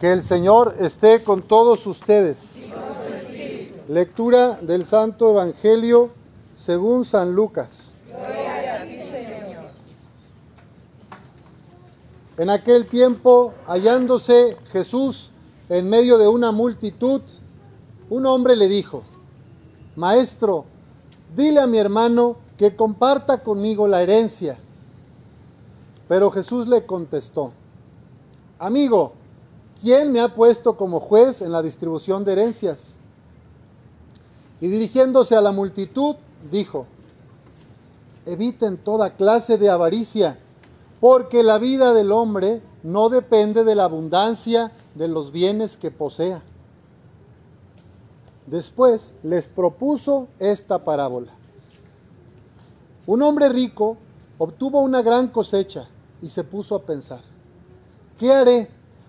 Que el Señor esté con todos ustedes. Lectura del Santo Evangelio según San Lucas. En aquel tiempo, hallándose Jesús en medio de una multitud, un hombre le dijo, Maestro, dile a mi hermano que comparta conmigo la herencia. Pero Jesús le contestó, Amigo, ¿quién me ha puesto como juez en la distribución de herencias? Y dirigiéndose a la multitud, dijo, Eviten toda clase de avaricia, porque la vida del hombre no depende de la abundancia de los bienes que posea. Después les propuso esta parábola. Un hombre rico obtuvo una gran cosecha y se puso a pensar, ¿qué haré?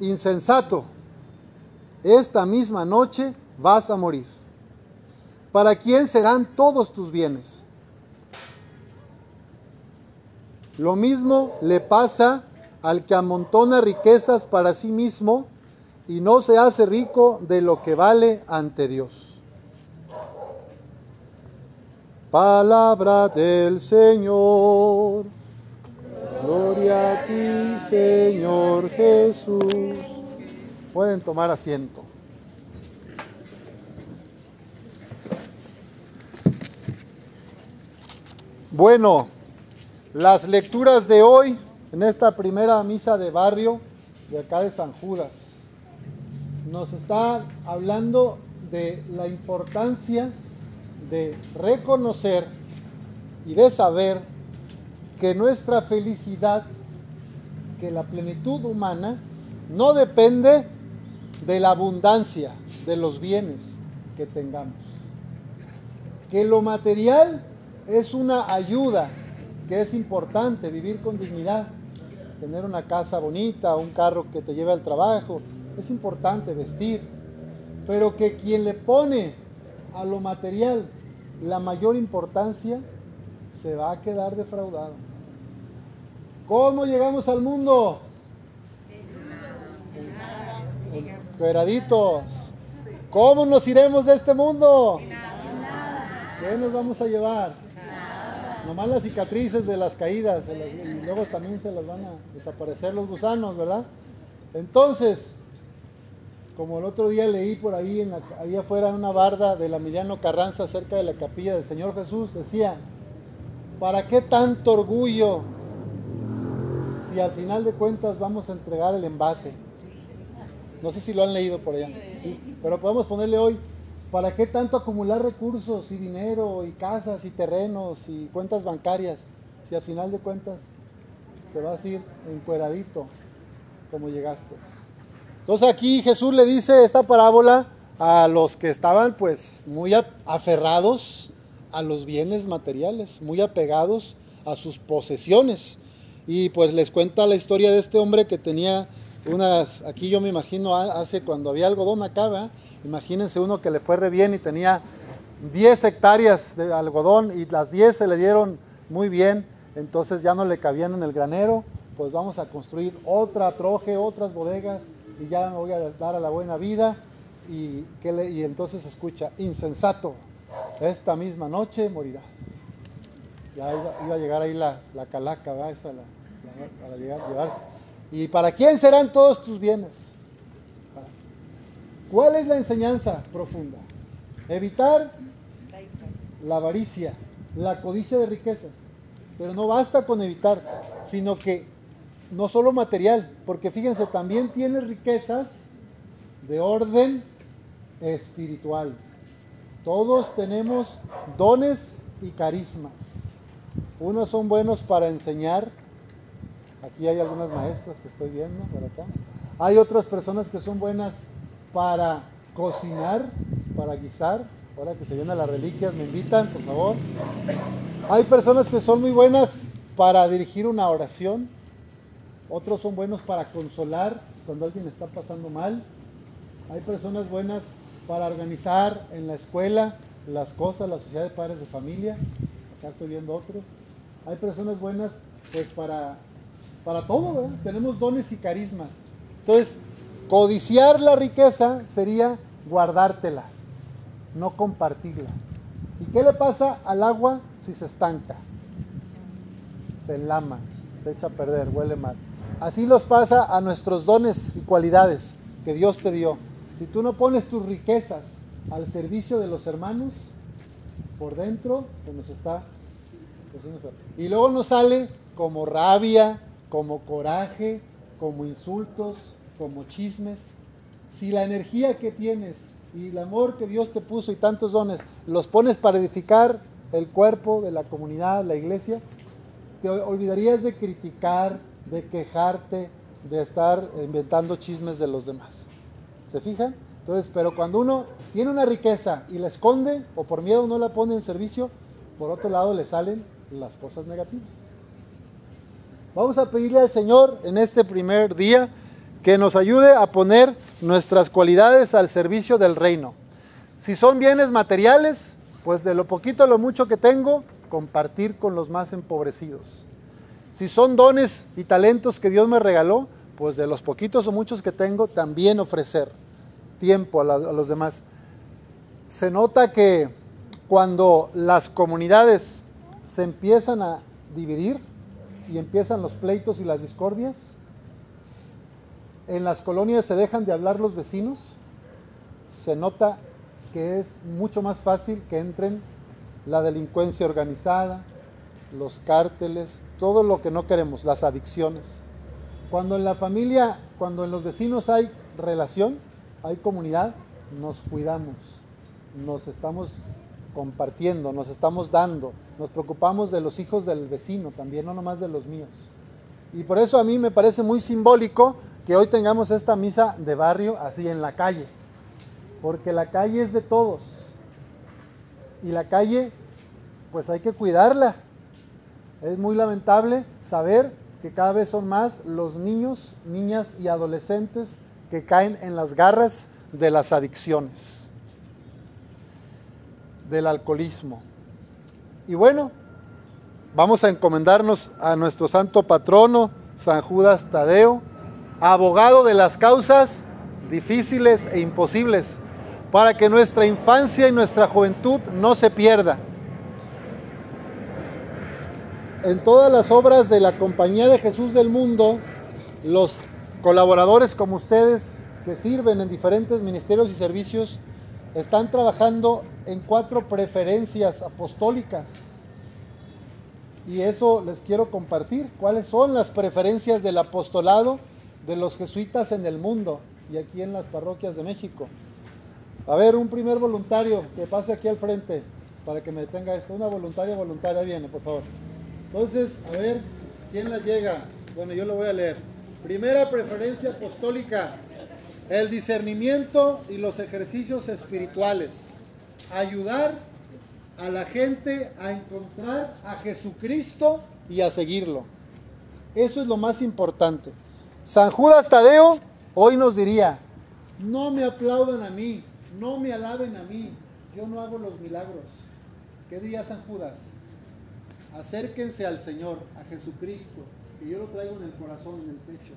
insensato, esta misma noche vas a morir. ¿Para quién serán todos tus bienes? Lo mismo le pasa al que amontona riquezas para sí mismo y no se hace rico de lo que vale ante Dios. Palabra del Señor. Gloria a ti, Señor Jesús. Pueden tomar asiento. Bueno, las lecturas de hoy en esta primera misa de barrio de acá de San Judas nos está hablando de la importancia de reconocer y de saber que nuestra felicidad, que la plenitud humana, no depende de la abundancia de los bienes que tengamos. Que lo material es una ayuda, que es importante vivir con dignidad, tener una casa bonita, un carro que te lleve al trabajo, es importante vestir, pero que quien le pone a lo material la mayor importancia se va a quedar defraudado. ¿Cómo llegamos al mundo? Cueraditos. ¿Cómo nos iremos de este mundo? ¿Qué nos vamos a llevar? Nomás las cicatrices de las caídas y luego también se las van a desaparecer los gusanos, ¿verdad? Entonces, como el otro día leí por ahí, ahí afuera en una barda de la Emiliano Carranza, cerca de la capilla del Señor Jesús, decía, ¿para qué tanto orgullo si al final de cuentas vamos a entregar el envase? No sé si lo han leído por allá, pero podemos ponerle hoy, ¿para qué tanto acumular recursos y dinero y casas y terrenos y cuentas bancarias si al final de cuentas te vas a ir encueradito como llegaste? Entonces aquí Jesús le dice esta parábola a los que estaban pues muy aferrados a los bienes materiales, muy apegados a sus posesiones. Y pues les cuenta la historia de este hombre que tenía unas, aquí yo me imagino hace cuando había algodón acá, imagínense uno que le fue re bien y tenía 10 hectáreas de algodón y las 10 se le dieron muy bien, entonces ya no le cabían en el granero, pues vamos a construir otra troje, otras bodegas y ya me voy a dar a la buena vida. Y, que y entonces escucha, insensato, esta misma noche morirás. Ya iba, a llegar ahí la, calaca, ¿verdad? Esa, la, para llevarse. ¿Y para quién serán todos tus bienes? ¿Cuál es la enseñanza profunda? Evitar la avaricia, la codicia de riquezas. Pero no basta con evitar, sino que no solo material, porque fíjense, también tiene riquezas de orden espiritual. Todos tenemos dones y carismas. Unos son buenos para enseñar. Aquí hay algunas maestras que estoy viendo por acá. Hay otras personas que son buenas para cocinar, para guisar. Ahora que se vienen las reliquias, me invitan, por favor. Hay personas que son muy buenas para dirigir una oración. Otros son buenos para consolar cuando alguien está pasando mal. Hay personas buenas para organizar en la escuela las cosas, la sociedad de padres de familia. Acá estoy viendo otros. Hay personas buenas pues para, para todo. Tenemos dones y carismas. Entonces, codiciar la riqueza sería guardártela, no compartirla. ¿Y qué le pasa al agua si se estanca? Se lama, se echa a perder, huele mal. Así los pasa a nuestros dones y cualidades que Dios te dio. Si tú no pones tus riquezas al servicio de los hermanos, por dentro se nos está... Y luego nos sale como rabia, como coraje, como insultos, como chismes. Si la energía que tienes y el amor que Dios te puso y tantos dones los pones para edificar el cuerpo de la comunidad, la iglesia, te olvidarías de criticar, de quejarte, de estar inventando chismes de los demás. ¿Se fijan? Entonces, pero cuando uno tiene una riqueza y la esconde o por miedo no la pone en servicio, por otro lado le salen las cosas negativas. Vamos a pedirle al Señor en este primer día que nos ayude a poner nuestras cualidades al servicio del reino. Si son bienes materiales, pues de lo poquito a lo mucho que tengo, compartir con los más empobrecidos. Si son dones y talentos que Dios me regaló, pues de los poquitos o muchos que tengo, también ofrecer tiempo a, a los demás. Se nota que cuando las comunidades se empiezan a dividir y empiezan los pleitos y las discordias, en las colonias se dejan de hablar los vecinos, se nota que es mucho más fácil que entren la delincuencia organizada, los cárteles, todo lo que no queremos, las adicciones. Cuando en la familia, cuando en los vecinos hay relación, hay comunidad, nos cuidamos, nos estamos compartiendo, nos estamos dando, nos preocupamos de los hijos del vecino también, no nomás de los míos. Y por eso a mí me parece muy simbólico que hoy tengamos esta misa de barrio así en la calle, porque la calle es de todos. Y la calle, pues hay que cuidarla. Es muy lamentable saber que cada vez son más los niños, niñas y adolescentes que caen en las garras de las adicciones, del alcoholismo. Y bueno, vamos a encomendarnos a nuestro santo patrono, San Judas Tadeo, abogado de las causas difíciles e imposibles, para que nuestra infancia y nuestra juventud no se pierda. En todas las obras de la Compañía de Jesús del Mundo, los colaboradores como ustedes que sirven en diferentes ministerios y servicios están trabajando en cuatro preferencias apostólicas. Y eso les quiero compartir. ¿Cuáles son las preferencias del apostolado? de los jesuitas en el mundo y aquí en las parroquias de México. A ver, un primer voluntario que pase aquí al frente para que me detenga esto. Una voluntaria voluntaria viene, por favor. Entonces, a ver, ¿quién la llega? Bueno, yo lo voy a leer. Primera preferencia apostólica, el discernimiento y los ejercicios espirituales. Ayudar a la gente a encontrar a Jesucristo y a seguirlo. Eso es lo más importante. San Judas Tadeo hoy nos diría, no me aplaudan a mí, no me alaben a mí, yo no hago los milagros. ¿Qué diría San Judas? Acérquense al Señor, a Jesucristo, que yo lo traigo en el corazón, en el pecho.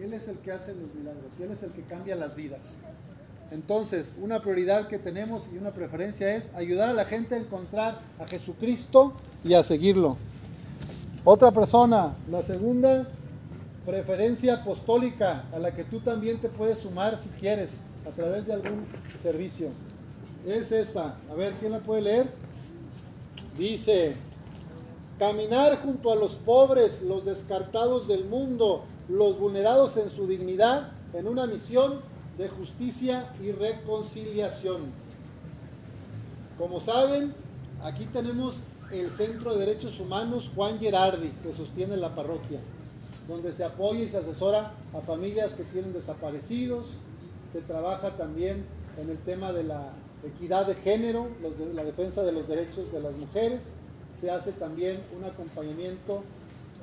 Él es el que hace los milagros y Él es el que cambia las vidas. Entonces, una prioridad que tenemos y una preferencia es ayudar a la gente a encontrar a Jesucristo y a seguirlo. Otra persona, la segunda, preferencia apostólica a la que tú también te puedes sumar si quieres a través de algún servicio. Es esta. A ver, ¿quién la puede leer? Dice, caminar junto a los pobres, los descartados del mundo, los vulnerados en su dignidad, en una misión de justicia y reconciliación. Como saben, aquí tenemos el Centro de Derechos Humanos Juan Gerardi, que sostiene la parroquia donde se apoya y se asesora a familias que tienen desaparecidos, se trabaja también en el tema de la equidad de género, la defensa de los derechos de las mujeres, se hace también un acompañamiento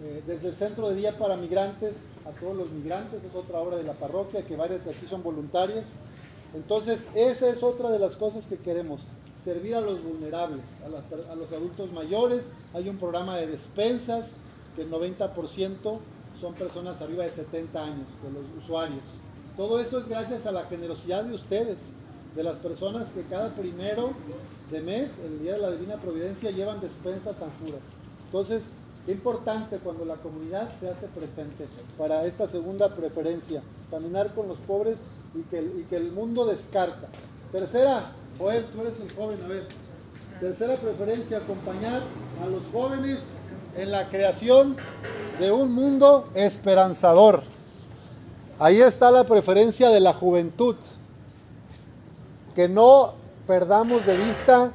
eh, desde el centro de día para migrantes a todos los migrantes, es otra obra de la parroquia, que varias aquí son voluntarias. Entonces, esa es otra de las cosas que queremos, servir a los vulnerables, a, a los adultos mayores. Hay un programa de despensas que el 90% son personas arriba de 70 años, de los usuarios. Todo eso es gracias a la generosidad de ustedes, de las personas que cada primero de mes, el día de la Divina Providencia, llevan despensas a Juras. Entonces, qué importante cuando la comunidad se hace presente para esta segunda preferencia, caminar con los pobres y que, y que el mundo descarta. Tercera, Joel, tú eres el joven, a ver. Tercera preferencia, acompañar a los jóvenes en la creación de un mundo esperanzador. Ahí está la preferencia de la juventud. Que no perdamos de vista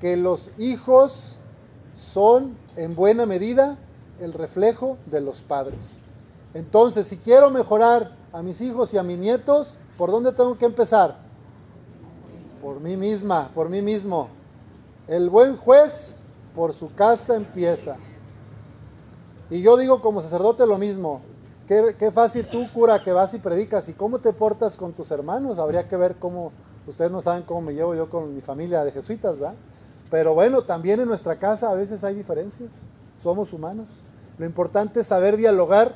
que los hijos son en buena medida el reflejo de los padres. Entonces, si quiero mejorar a mis hijos y a mis nietos, ¿por dónde tengo que empezar? Por mí misma, por mí mismo. El buen juez por su casa empieza. Y yo digo como sacerdote lo mismo. Qué, fácil tú, cura, que vas y predicas. ¿Y cómo te portas con tus hermanos? Habría que ver cómo, ustedes no saben cómo me llevo yo con mi familia de jesuitas, ¿verdad? Pero bueno, también en nuestra casa a veces hay diferencias. Somos humanos. Lo importante es saber dialogar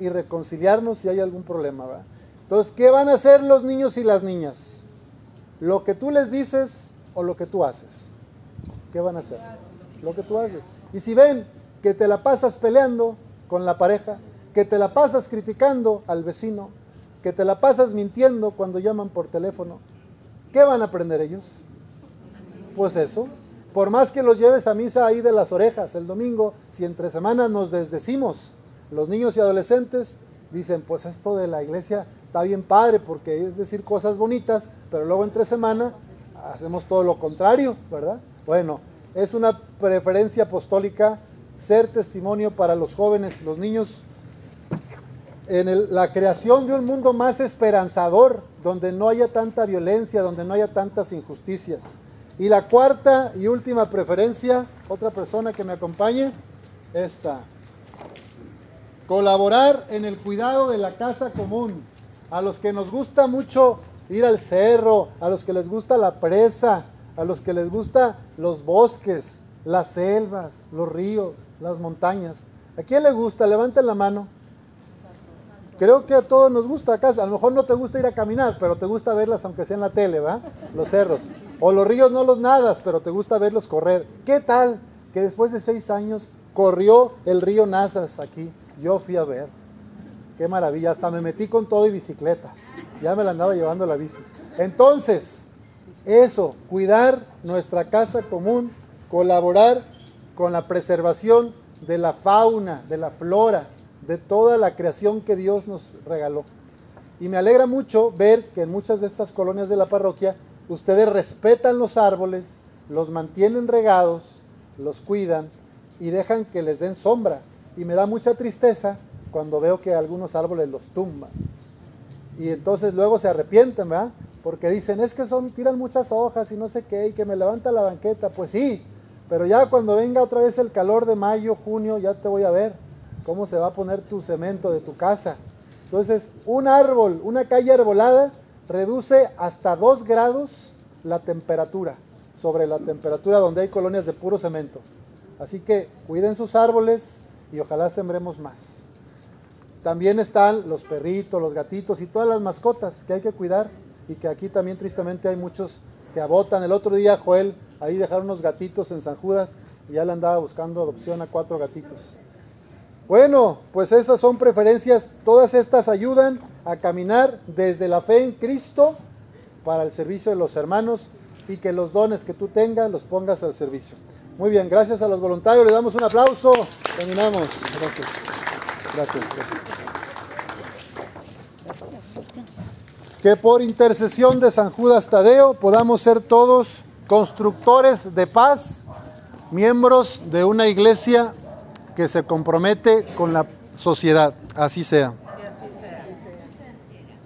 y reconciliarnos si hay algún problema, ¿verdad? Entonces, ¿qué van a hacer los niños y las niñas? ¿Lo que tú les dices o lo que tú haces? ¿Qué van a hacer? Lo que tú haces. Y si ven que te la pasas peleando con la pareja, que te la pasas criticando al vecino, que te la pasas mintiendo cuando llaman por teléfono, ¿qué van a aprender ellos? Pues eso. Por más que los lleves a misa ahí de las orejas el domingo, si entre semanas nos desdecimos, los niños y adolescentes dicen, pues esto de la iglesia está bien padre porque es decir cosas bonitas, pero luego entre semana hacemos todo lo contrario, ¿verdad? Bueno, es una preferencia apostólica ser testimonio para los jóvenes, los niños, en la creación de un mundo más esperanzador, donde no haya tanta violencia, donde no haya tantas injusticias. Y la cuarta y última preferencia, otra persona que me acompañe, esta. Colaborar en el cuidado de la casa común. A los que nos gusta mucho ir al cerro, a los que les gusta la presa, a los que les gusta los bosques, las selvas, los ríos, las montañas. ¿A quién le gusta? Levanten la mano. Creo que a todos nos gusta acá. A lo mejor no te gusta ir a caminar, pero te gusta verlas aunque sea en la tele, ¿va? Los cerros. O los ríos no los nadas, pero te gusta verlos correr. ¿Qué tal que después de seis años corrió el río Nazas aquí? Yo fui a ver. Qué maravilla. Hasta me metí con todo y bicicleta. Ya me la andaba llevando la bici. Entonces, eso, cuidar nuestra casa común, colaborar con la preservación de la fauna, de la flora, de toda la creación que Dios nos regaló. Y me alegra mucho ver que en muchas de estas colonias de la parroquia ustedes respetan los árboles, los mantienen regados, los cuidan y dejan que les den sombra. Y me da mucha tristeza cuando veo que algunos árboles los tumban. Y entonces luego se arrepienten, ¿verdad? Porque dicen, es que son, tiran muchas hojas y no sé qué, y que me levanta la banqueta. Pues sí, pero ya cuando venga otra vez el calor de mayo, junio, ya te voy a ver cómo se va a poner tu cemento de tu casa. Entonces, un árbol, una calle arbolada, reduce hasta 2 grados la temperatura sobre la temperatura donde hay colonias de puro cemento. Así que cuiden sus árboles y ojalá sembremos más. También están los perritos, los gatitos y todas las mascotas que hay que cuidar y que aquí también tristemente hay muchos que abotan. El otro día Joel ahí dejaron unos gatitos en San Judas y ya le andaba buscando adopción a cuatro gatitos. Bueno, pues esas son preferencias, todas estas ayudan a caminar desde la fe en Cristo para el servicio de los hermanos y que los dones que tú tengas los pongas al servicio. Muy bien, gracias a los voluntarios, le damos un aplauso, terminamos. Gracias. Gracias. gracias. que por intercesión de San Judas Tadeo podamos ser todos constructores de paz, miembros de una iglesia que se compromete con la sociedad. Así sea.